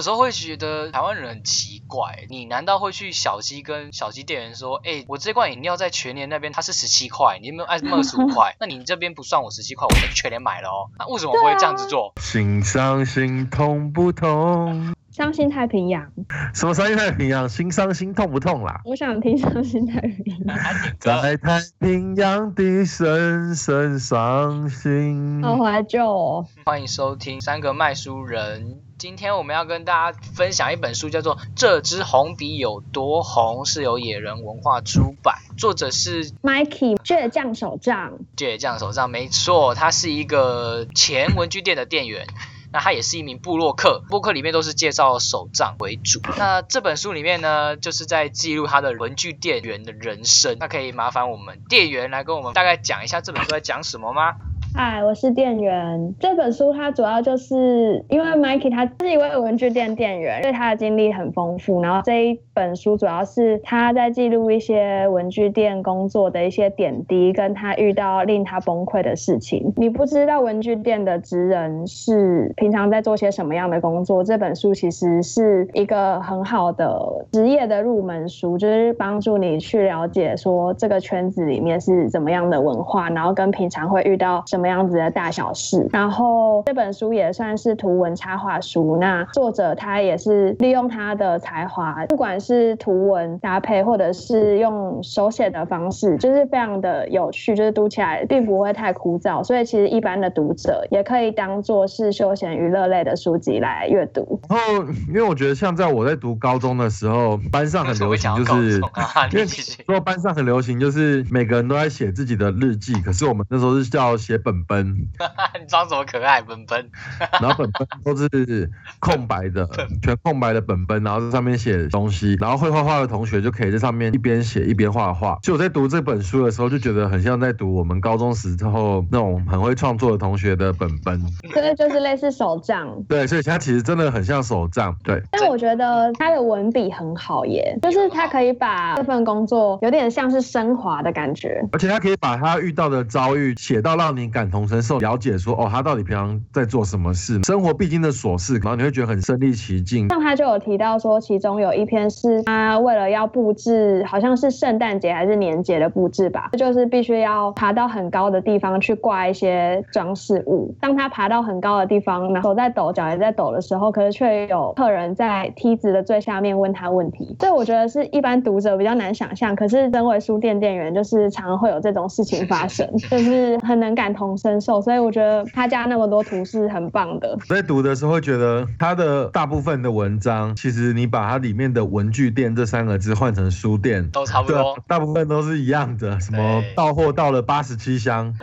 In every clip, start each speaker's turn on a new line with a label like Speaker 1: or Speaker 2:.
Speaker 1: 有时候会觉得台湾人很奇怪，你难道会去小鸡跟小鸡店员说，哎，我这罐饮料在全年那边它是十七块，你有没有按二十五块？那你这边不算我十七块，我在全年买了哦。那为什么会这样子做？
Speaker 2: 心伤心痛不痛？
Speaker 3: 伤心太平洋，
Speaker 2: 什么伤心太平洋？心伤心痛不痛啦？
Speaker 3: 我想听伤心太平洋。
Speaker 2: 在太平洋的深深伤心。
Speaker 3: 好怀旧哦！
Speaker 1: 欢迎收听三个卖书人。今天我们要跟大家分享一本书，叫做《这支红笔有多红》，是由野人文化出版，作者是
Speaker 3: Mikey 倔强手杖。
Speaker 1: 倔强手杖，没错，他是一个前文具店的店员。那他也是一名布洛克，布洛克里面都是介绍手账为主。那这本书里面呢，就是在记录他的文具店员的人生。那可以麻烦我们店员来跟我们大概讲一下这本书在讲什么吗？
Speaker 3: 嗨，我是店员。这本书它主要就是因为 Mikey 他是一位文具店店员，所以他的经历很丰富。然后这一本书主要是他在记录一些文具店工作的一些点滴，跟他遇到令他崩溃的事情。你不知道文具店的职人是平常在做些什么样的工作？这本书其实是一个很好的职业的入门书，就是帮助你去了解说这个圈子里面是怎么样的文化，然后跟平常会遇到什。什么样子的大小事？然后这本书也算是图文插画书。那作者他也是利用他的才华，不管是图文搭配，或者是用手写的方式，就是非常的有趣，就是读起来并不会太枯燥。所以其实一般的读者也可以当做是休闲娱乐类的书籍来阅读。
Speaker 2: 然后，因为我觉得像在我在读高中的时候，班上很流行，就是 因为说班上很流行，就是每个人都在写自己的日记。可是我们那时候是叫写本。本本，
Speaker 1: 你装什么可爱？本本，
Speaker 2: 然后本本都是空白的，全空白的本本，然后在上面写东西，然后会画画的同学就可以在上面一边写一边画画。就我在读这本书的时候，就觉得很像在读我们高中时候那种很会创作的同学的本本。
Speaker 3: 对，就是类似手账。
Speaker 2: 对，所以它其实真的很像手账。对。
Speaker 3: 但我觉得他的文笔很好耶，就是他可以把这份工作有点像是升华的感觉，
Speaker 2: 而且他可以把他遇到的遭遇写到让你感。感同身受，了解说哦，他到底平常在做什么事，生活必经的琐事，然后你会觉得很身临其境。
Speaker 3: 像他就有提到说，其中有一篇是他为了要布置，好像是圣诞节还是年节的布置吧，就是必须要爬到很高的地方去挂一些装饰物。当他爬到很高的地方，然后在抖，脚也在抖的时候，可是却有客人在梯子的最下面问他问题。所以我觉得是一般读者比较难想象，可是身为书店店员，就是常会有这种事情发生，就是很能感同。身受，所以我觉得他家那么多图是很棒的。
Speaker 2: 在读的时候会觉得他的大部分的文章，其实你把它里面的文具店这三个字换成书店，
Speaker 1: 都差不多，
Speaker 2: 大部分都是一样的。什么到货到了八十七箱，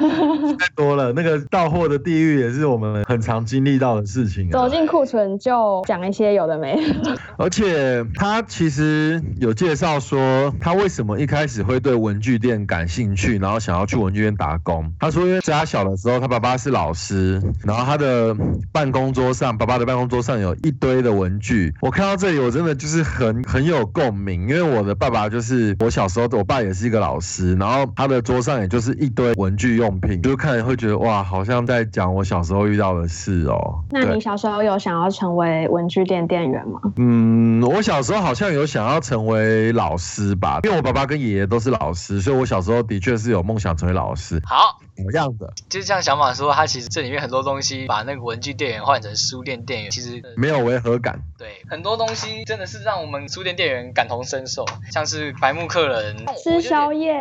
Speaker 2: 太多了。那个到货的地狱也是我们很常经历到的事情。
Speaker 3: 走进库存就讲一些有的没。
Speaker 2: 而且他其实有介绍说，他为什么一开始会对文具店感兴趣，然后想要去文具店打工。他说，因为在他小小的时候，他爸爸是老师，然后他的办公桌上，爸爸的办公桌上有一堆的文具。我看到这里，我真的就是很很有共鸣，因为我的爸爸就是我小时候，我爸也是一个老师，然后他的桌上也就是一堆文具用品，就看会觉得哇，好像在讲我小时候遇到的事哦。
Speaker 3: 那你小时候有想要成为文具店店员吗？
Speaker 2: 嗯，我小时候好像有想要成为老师吧，因为我爸爸跟爷爷都是老师，所以我小时候的确是有梦想成为老师。
Speaker 1: 好。
Speaker 2: 什么样的？
Speaker 1: 就是这样想法说，他其实这里面很多东西，把那个文具店员换成书店店员，其实
Speaker 2: 没有违和感。
Speaker 1: 对，很多东西真的是让我们书店店员感同身受，像是白目客人
Speaker 3: 吃宵夜，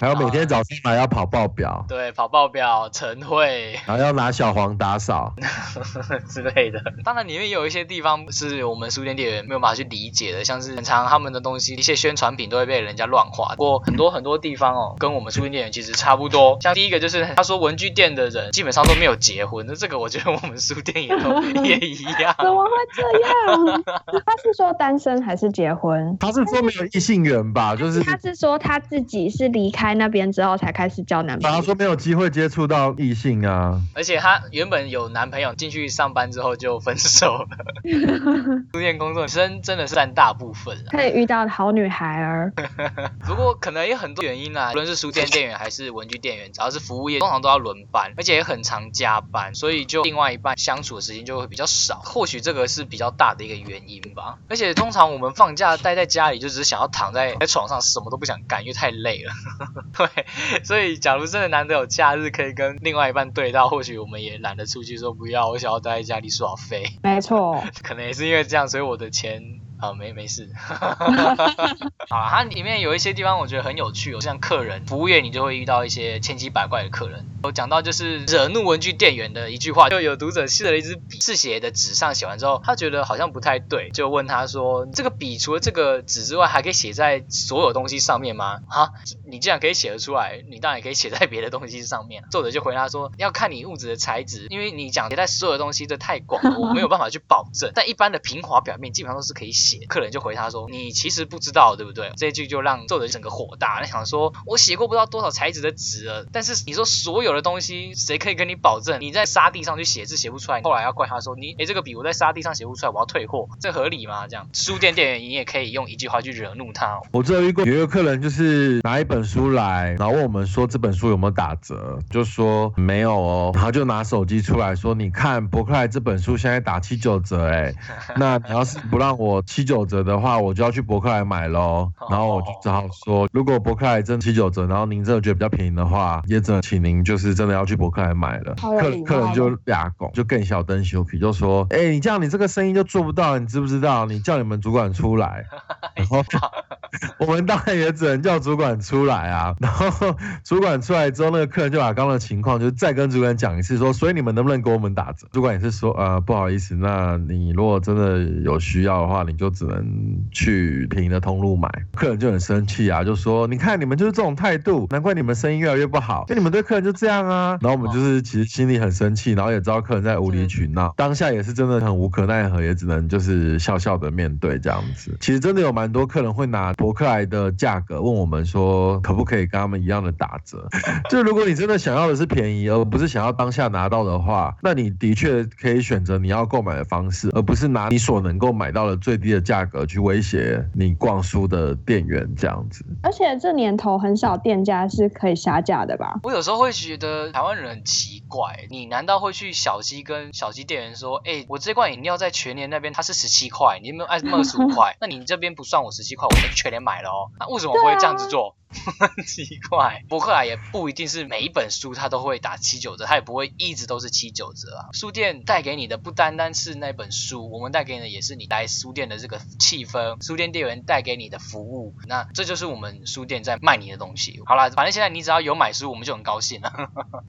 Speaker 2: 还有每天早上还要跑报表，
Speaker 1: 对，跑报表晨会，
Speaker 2: 然后要拿小黄打扫
Speaker 1: 之类的。当然里面也有一些地方是我们书店店员没有办法去理解的，像是很常他们的东西，一些宣传品都会被人家乱画。不过很多很多地方哦，跟我们书店店员其实差不多。像第一个就是他说文具店的人基本上都没有结婚，那这个我觉得我们书店也都也一样。
Speaker 3: 怎么会这样？他是说单身还是结婚？
Speaker 2: 他是说没有异性缘吧？就是
Speaker 3: 他是说他自己是离开那边之后才开始交男朋友。
Speaker 2: 他说没有机会接触到异性啊。
Speaker 1: 而且他原本有男朋友，进去上班之后就分手了。书店工作真真的是占大部分了。
Speaker 3: 可以遇到好女孩儿。
Speaker 1: 不过可能有很多原因啦，无论是书店店员还是文具店员，只要是服务业，通常都要要轮班，而且也很常加班，所以就另外一半相处的时间就会比较少。或许这个是比较大的一个原因吧。而且通常我们放假待在家里，就只是想要躺在在床上，什么都不想干，因为太累了。对，所以假如真的难得有假日可以跟另外一半对到，或许我们也懒得出去说不要，我想要待在家里耍废。
Speaker 3: 没错，
Speaker 1: 可能也是因为这样，所以我的钱。啊，没没事。啊，它里面有一些地方我觉得很有趣，像客人、服务业，你就会遇到一些千奇百怪的客人。我讲到就是惹怒文具店员的一句话，就有读者试了一支笔，试写的纸上写完之后，他觉得好像不太对，就问他说：“这个笔除了这个纸之外，还可以写在所有东西上面吗？”啊，你既然可以写得出来，你当然也可以写在别的东西上面。作者就回答说：“要看你物质的材质，因为你讲写在所有东西这太广了，我没有办法去保证。但一般的平滑表面基本上都是可以写。”客人就回他说：“你其实不知道，对不对？”这一句就让作者整个火大，他想说：“我写过不知道多少材质的纸了，但是你说所有的东西，谁可以跟你保证你在沙地上去写字写不出来？后来要怪他说：你哎，这个笔我在沙地上写不出来，我要退货，这合理吗？这样书店店员你也可以用一句话去惹怒他。
Speaker 2: 我这遇过有一个客人，就是拿一本书来，然后问我们说这本书有没有打折，就说没有哦，然后就拿手机出来说：你看博客来这本书现在打七九折，哎，那你要是不让我七九折。的话，我就要去博客来买喽。然后我就只好说，如果博客来真七九折，然后您真的觉得比较便宜的话，也只能请您就是真的要去博客来买了。客客人就俩拱，就更小灯修皮，就说：哎，你这样你这个生意就做不到，你知不知道？你叫你们主管出来。然后 我们当然也只能叫主管出来啊。然后 主管出来之后，那个客人就把刚刚的情况就再跟主管讲一次，说：所以你们能不能给我们打折？主管也是说：呃，不好意思，那你如果真的有需要的话，你就只能。去便宜的通路买，客人就很生气啊，就说：“你看你们就是这种态度，难怪你们生意越来越不好，就你们对客人就这样啊。”然后我们就是其实心里很生气，然后也知道客人在无理取闹，当下也是真的很无可奈何，也只能就是笑笑的面对这样子。其实真的有蛮多客人会拿博客来的价格问我们说，可不可以跟他们一样的打折？就如果你真的想要的是便宜，而不是想要当下拿到的话，那你的确可以选择你要购买的方式，而不是拿你所能够买到的最低的价格去威胁你逛书的店员这样子，
Speaker 3: 而且这年头很少店家是可以下架的吧？
Speaker 1: 我有时候会觉得台湾人很奇怪，你难道会去小鸡跟小鸡店员说，哎，我这罐饮料在全年那边它是十七块，你有没有按二十五块？那你这边不算我十七块，我们全年买了哦，那为什么不会这样子做？很 奇怪，博客来也不一定是每一本书它都会打七九折，它也不会一直都是七九折啊。书店带给你的不单单是那本书，我们带给你的也是你来书店的这个气氛，书店店员带给你的服务，那这就是我们书店在卖你的东西。好了，反正现在你只要有买书，我们就很高兴了。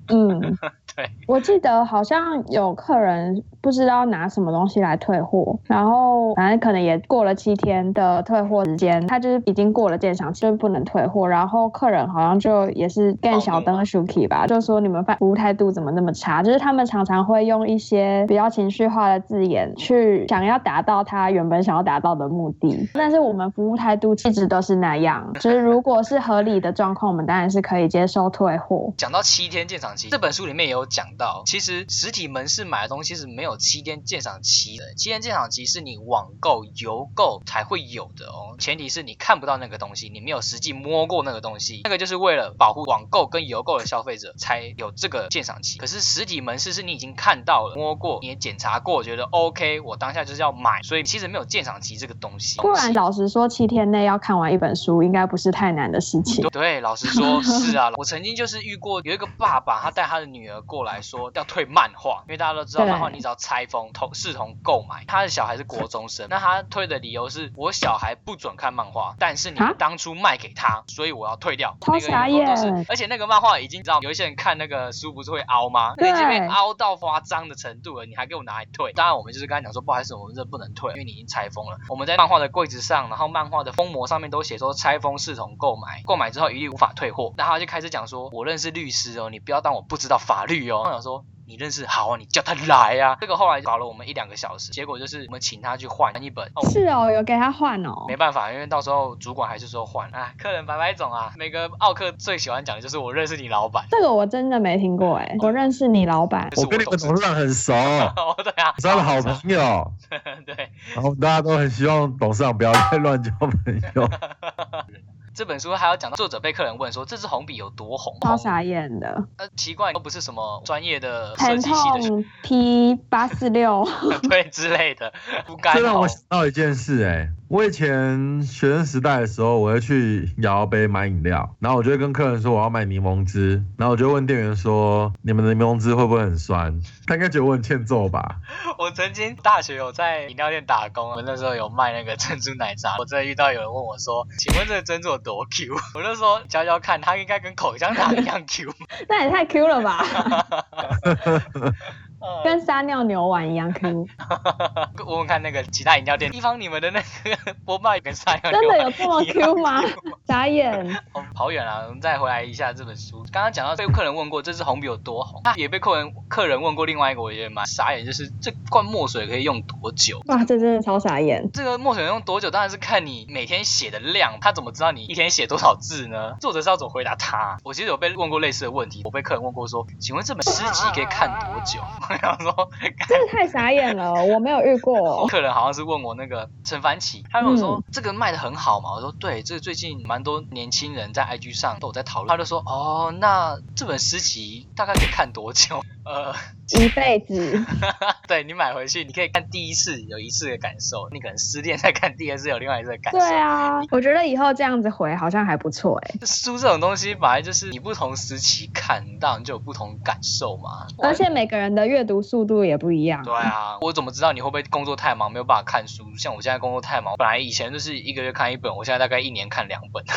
Speaker 3: 嗯，
Speaker 1: 对。
Speaker 3: 我记得好像有客人不知道拿什么东西来退货，然后反正可能也过了七天的退货时间，他就是已经过了鉴赏期，就不能退货。然后客人好像就也是更小灯 Shuki 吧，就说你们服务态度怎么那么差？就是他们常常会用一些比较情绪化的字眼去想要达到他原本想要达到的目的。但是我们服务态度一直都是那样，就是如果是合理的状况，我们当然是可以接受退货。
Speaker 1: 讲到七天鉴赏期，这本书里面也有讲到，其实实体门市买的东西是没有七天鉴赏期的，七天鉴赏期是你网购邮购才会有的哦，前提是你看不到那个东西，你没有实际摸过。那个东西，那个就是为了保护网购跟邮购的消费者才有这个鉴赏期。可是实体门市是你已经看到了、摸过、你也检查过，觉得 OK，我当下就是要买，所以其实没有鉴赏期这个东西。
Speaker 3: 不然，老实说，七天内要看完一本书，应该不是太难的事情。
Speaker 1: 对，老实说，是啊。我曾经就是遇过有一个爸爸，他带他的女儿过来说要退漫画，因为大家都知道漫画你只要拆封同视同购买。他的小孩是国中生，那他退的理由是我小孩不准看漫画，但是你当初卖给他，所以。我要退掉，
Speaker 3: 那个员
Speaker 1: 都是，而且那个漫画已经知道，有一些人看那个书不是会凹吗？已经被凹到夸张的程度了，你还给我拿来退？当然，我们就是跟他讲说，不好意思，我们这不能退，因为你已经拆封了。我们在漫画的柜子上，然后漫画的封膜上面都写说拆封视同购买，购买之后一律无法退货。然后他就开始讲说，我认识律师哦，你不要当我不知道法律哦。我想说。你认识好啊，你叫他来啊。这个后来搞了我们一两个小时，结果就是我们请他去换一本。
Speaker 3: 是哦，有给他换哦。
Speaker 1: 没办法，因为到时候主管还是说换啊。客人白白总啊，每个奥客最喜欢讲的就是我认识你老板。
Speaker 3: 这个我真的没听过哎，我认识你老板，
Speaker 2: 我跟你们董事长很熟。
Speaker 1: 哦，对啊，
Speaker 2: 他的好朋友。
Speaker 1: 对。
Speaker 2: 然后大家都很希望董事长不要再乱交朋友。
Speaker 1: 这本书还要讲到作者被客人问说这支红笔有多红，
Speaker 3: 超傻眼的。
Speaker 1: 呃，奇怪，都不是什么专业的设
Speaker 3: 疼
Speaker 1: 计系的
Speaker 3: P 八四六，
Speaker 1: 对之类的，不该红
Speaker 2: 这让我。想到一件事、哎，我以前学生时代的时候，我会去摇摇杯买饮料，然后我就会跟客人说我要买柠檬汁，然后我就问店员说你们的柠檬汁会不会很酸？他应该觉得我很欠揍吧？
Speaker 1: 我曾经大学有在饮料店打工，我那时候有卖那个珍珠奶茶，我真的遇到有人问我说，请问这个珍珠有多 Q？我就说嚼嚼看，它应该跟口香糖一样 Q。
Speaker 3: 那也太 Q 了吧，
Speaker 1: 呃
Speaker 3: 跟撒尿牛丸一样 Q，
Speaker 1: 问问看那个其他饮料店，地方你们的那个波霸跟撒尿
Speaker 3: 真的有这么 Q 吗？傻眼，
Speaker 1: 哦，跑远了，我们再回来一下这本书。刚刚讲到被客人问过这支红笔有多红，他也被客人客人问过另外一个，我觉得蛮傻眼，就是这罐墨水可以用多久？
Speaker 3: 哇，这真的超傻眼。
Speaker 1: 这个墨水用多久，当然是看你每天写的量。他怎么知道你一天写多少字呢？作者是要怎么回答他？我其实有被问过类似的问题，我被客人问过说，请问这本诗集可以看多久？我想说，
Speaker 3: 真的太傻眼了，我没有遇过。
Speaker 1: 客人好像是问我那个陈凡奇，他跟我说、
Speaker 3: 嗯
Speaker 1: 这个卖的很好嘛？我说对，这个最近蛮多年轻人在 IG 上都有在讨论。他就说哦，那这本诗集大概可以看多久？呃，
Speaker 3: 一辈子，
Speaker 1: 对你买回去，你可以看第一次有一次的感受，你可能失恋再看第二次有另外一次的感受。
Speaker 3: 对啊，我觉得以后这样子回好像还不错哎、
Speaker 1: 书这种东西本来就是你不同时期看，当然就有不同感受嘛。
Speaker 3: 而且每个人的阅读速度也不一样。
Speaker 1: 对啊，我怎么知道你会不会工作太忙没有办法看书？像我现在工作太忙，本来以前就是一个月看一本，我现在大概一年看两本。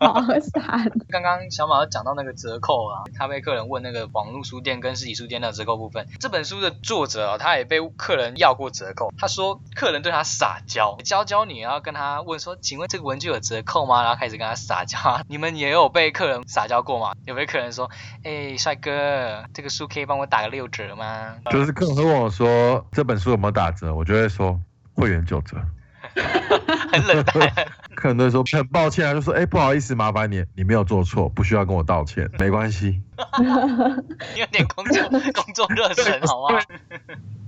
Speaker 3: 好惨。
Speaker 1: 刚刚小马有讲到那个折扣啊，他被客人问那个网络书店跟实体书店的折扣部分。这本书的作者啊，他也被客人要过折扣。他说客人对他撒娇，娇娇女然后跟他问说，请问这个文具有折扣吗？然后开始跟他撒娇。你们也有被客人撒娇过吗？有被客人说，哎、帅哥，这个书可以帮我打个六折吗？
Speaker 2: 就是客人会问我说这本书有没有打折，我就会说会员九折。
Speaker 1: 很冷淡。
Speaker 2: 客人都会说很抱歉啊，就说哎、不好意思，麻烦你，你没有做错，不需要跟我道歉，没关系。
Speaker 1: 你有点工作工作热忱好吗？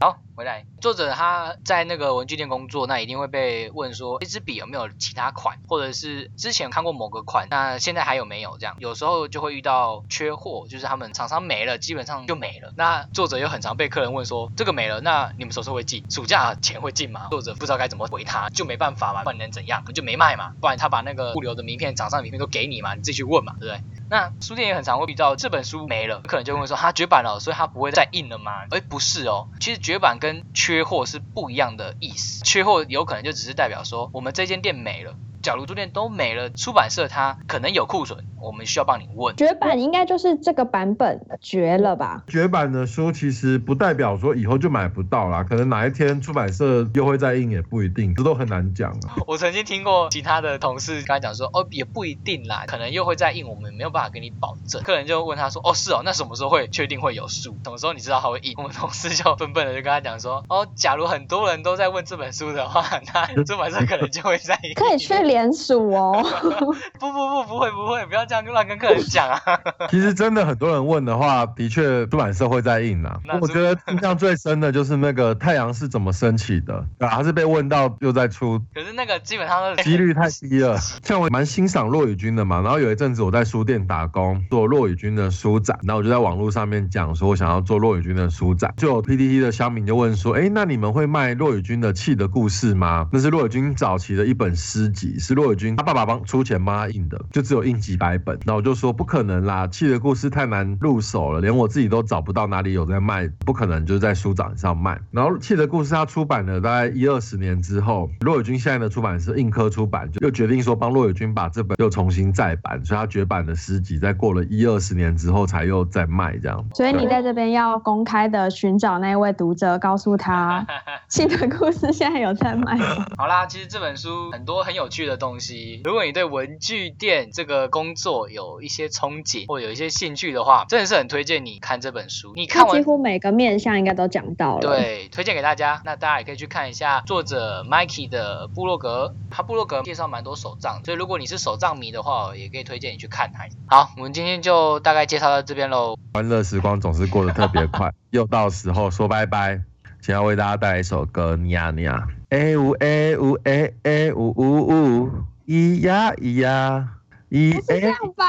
Speaker 1: 好，回来，作者他在那个文具店工作，那一定会被问说，这支笔有没有其他款，或者是之前看过某个款，那现在还有没有？这样有时候就会遇到缺货，就是他们厂商没了，基本上就没了。那作者又很常被客人问说，这个没了，那你们什么时候会进？暑假前会进吗？作者不知道该怎么回他，就没办法嘛，不然你能怎样？你就没卖嘛，不然他把那个物流的名片、厂商的名片都给你嘛，你自己去问嘛，对不对？那书店也很常会遇到这本书没了，可能就会说它绝版了，所以它不会再印了吗？哎，不是哦，其实绝版跟缺货是不一样的意思。缺货有可能就只是代表说我们这间店没了。假如书店都没了，出版社它可能有库存，我们需要帮你问。
Speaker 3: 绝版应该就是这个版本绝了吧？
Speaker 2: 绝版的书其实不代表说以后就买不到啦，可能哪一天出版社又会再印也不一定，这都很难讲啊。
Speaker 1: 我曾经听过其他的同事跟他讲说，哦，也不一定啦，可能又会再印，我们没有办法给你保证。客人就问他说，哦，是哦，那什么时候会确定会有书？什么时候你知道他会印？我们同事就笨笨的就跟他讲说，哦，假如很多人都在问这本书的话，那出版社可能就会再印。
Speaker 3: 可以去联署哦。
Speaker 1: 不不不，不会不会，不要这样乱跟客人讲啊。
Speaker 2: 其实真的很多人问的话，的确出版社会在印啊
Speaker 1: 那。
Speaker 2: 我觉得印象最深的就是那个太阳是怎么升起的，对啊，他是被问到又在出，
Speaker 1: 可是那个基本上都是
Speaker 2: 几率太低了。像我蛮欣赏骆宇军的嘛，然后有一阵子我在书店打工，做骆宇军的书展，然后我就在网络上面讲说我想要做骆宇军的书展，就有 PTT 的乡民就问说，哎，那你们会卖骆宇军的《气的故事》吗？那是骆宇军早期的一本诗集，是骆宇军他爸爸帮出钱帮他印的，就只有印几百本。那我就说不可能啦，《气的故事》太难入手了，连我自己都找不到哪里有在卖，不可能就是在书展上卖。然后《气的故事》他出版了大概一二十年之后，骆宇军现在的出版社印科出版就又决定说帮骆宇军把这本又重新再版，所以他绝版的诗集在过了一二十年之后才又再卖这样。
Speaker 3: 所以你在这边要公开的寻找那位读者，告诉他《气的故事》现在有在卖。
Speaker 1: 好啦，其实这本书很多很有趣的东西。如果你对文具店这个工作有一些憧憬或有一些兴趣的话，真的是很推荐你看这本书。你看完
Speaker 3: 几乎每个面向应该都讲到了。，
Speaker 1: 对，推荐给大家。那大家也可以去看一下作者 Mikey 的部落格，他部落格介绍蛮多手账，所以如果你是手账迷的话，也可以推荐你去看它。好，我们今天就大概介绍到这边喽。
Speaker 2: 欢乐时光总是过得特别快，又到时候说拜拜。先要为大家带来一首歌，尼亚尼亚，哎呜哎呜哎哎呜呜呜，咿呀咿呀，咿
Speaker 3: 不是这
Speaker 2: 哎
Speaker 3: 样吧？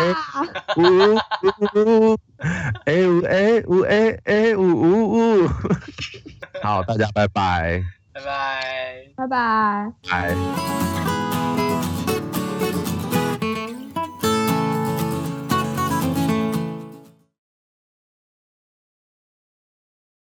Speaker 2: 呜呜，哎呜哎呜哎哎呜呜呜。好，大家拜拜，
Speaker 1: 拜拜。
Speaker 3: 拜拜。
Speaker 2: 拜。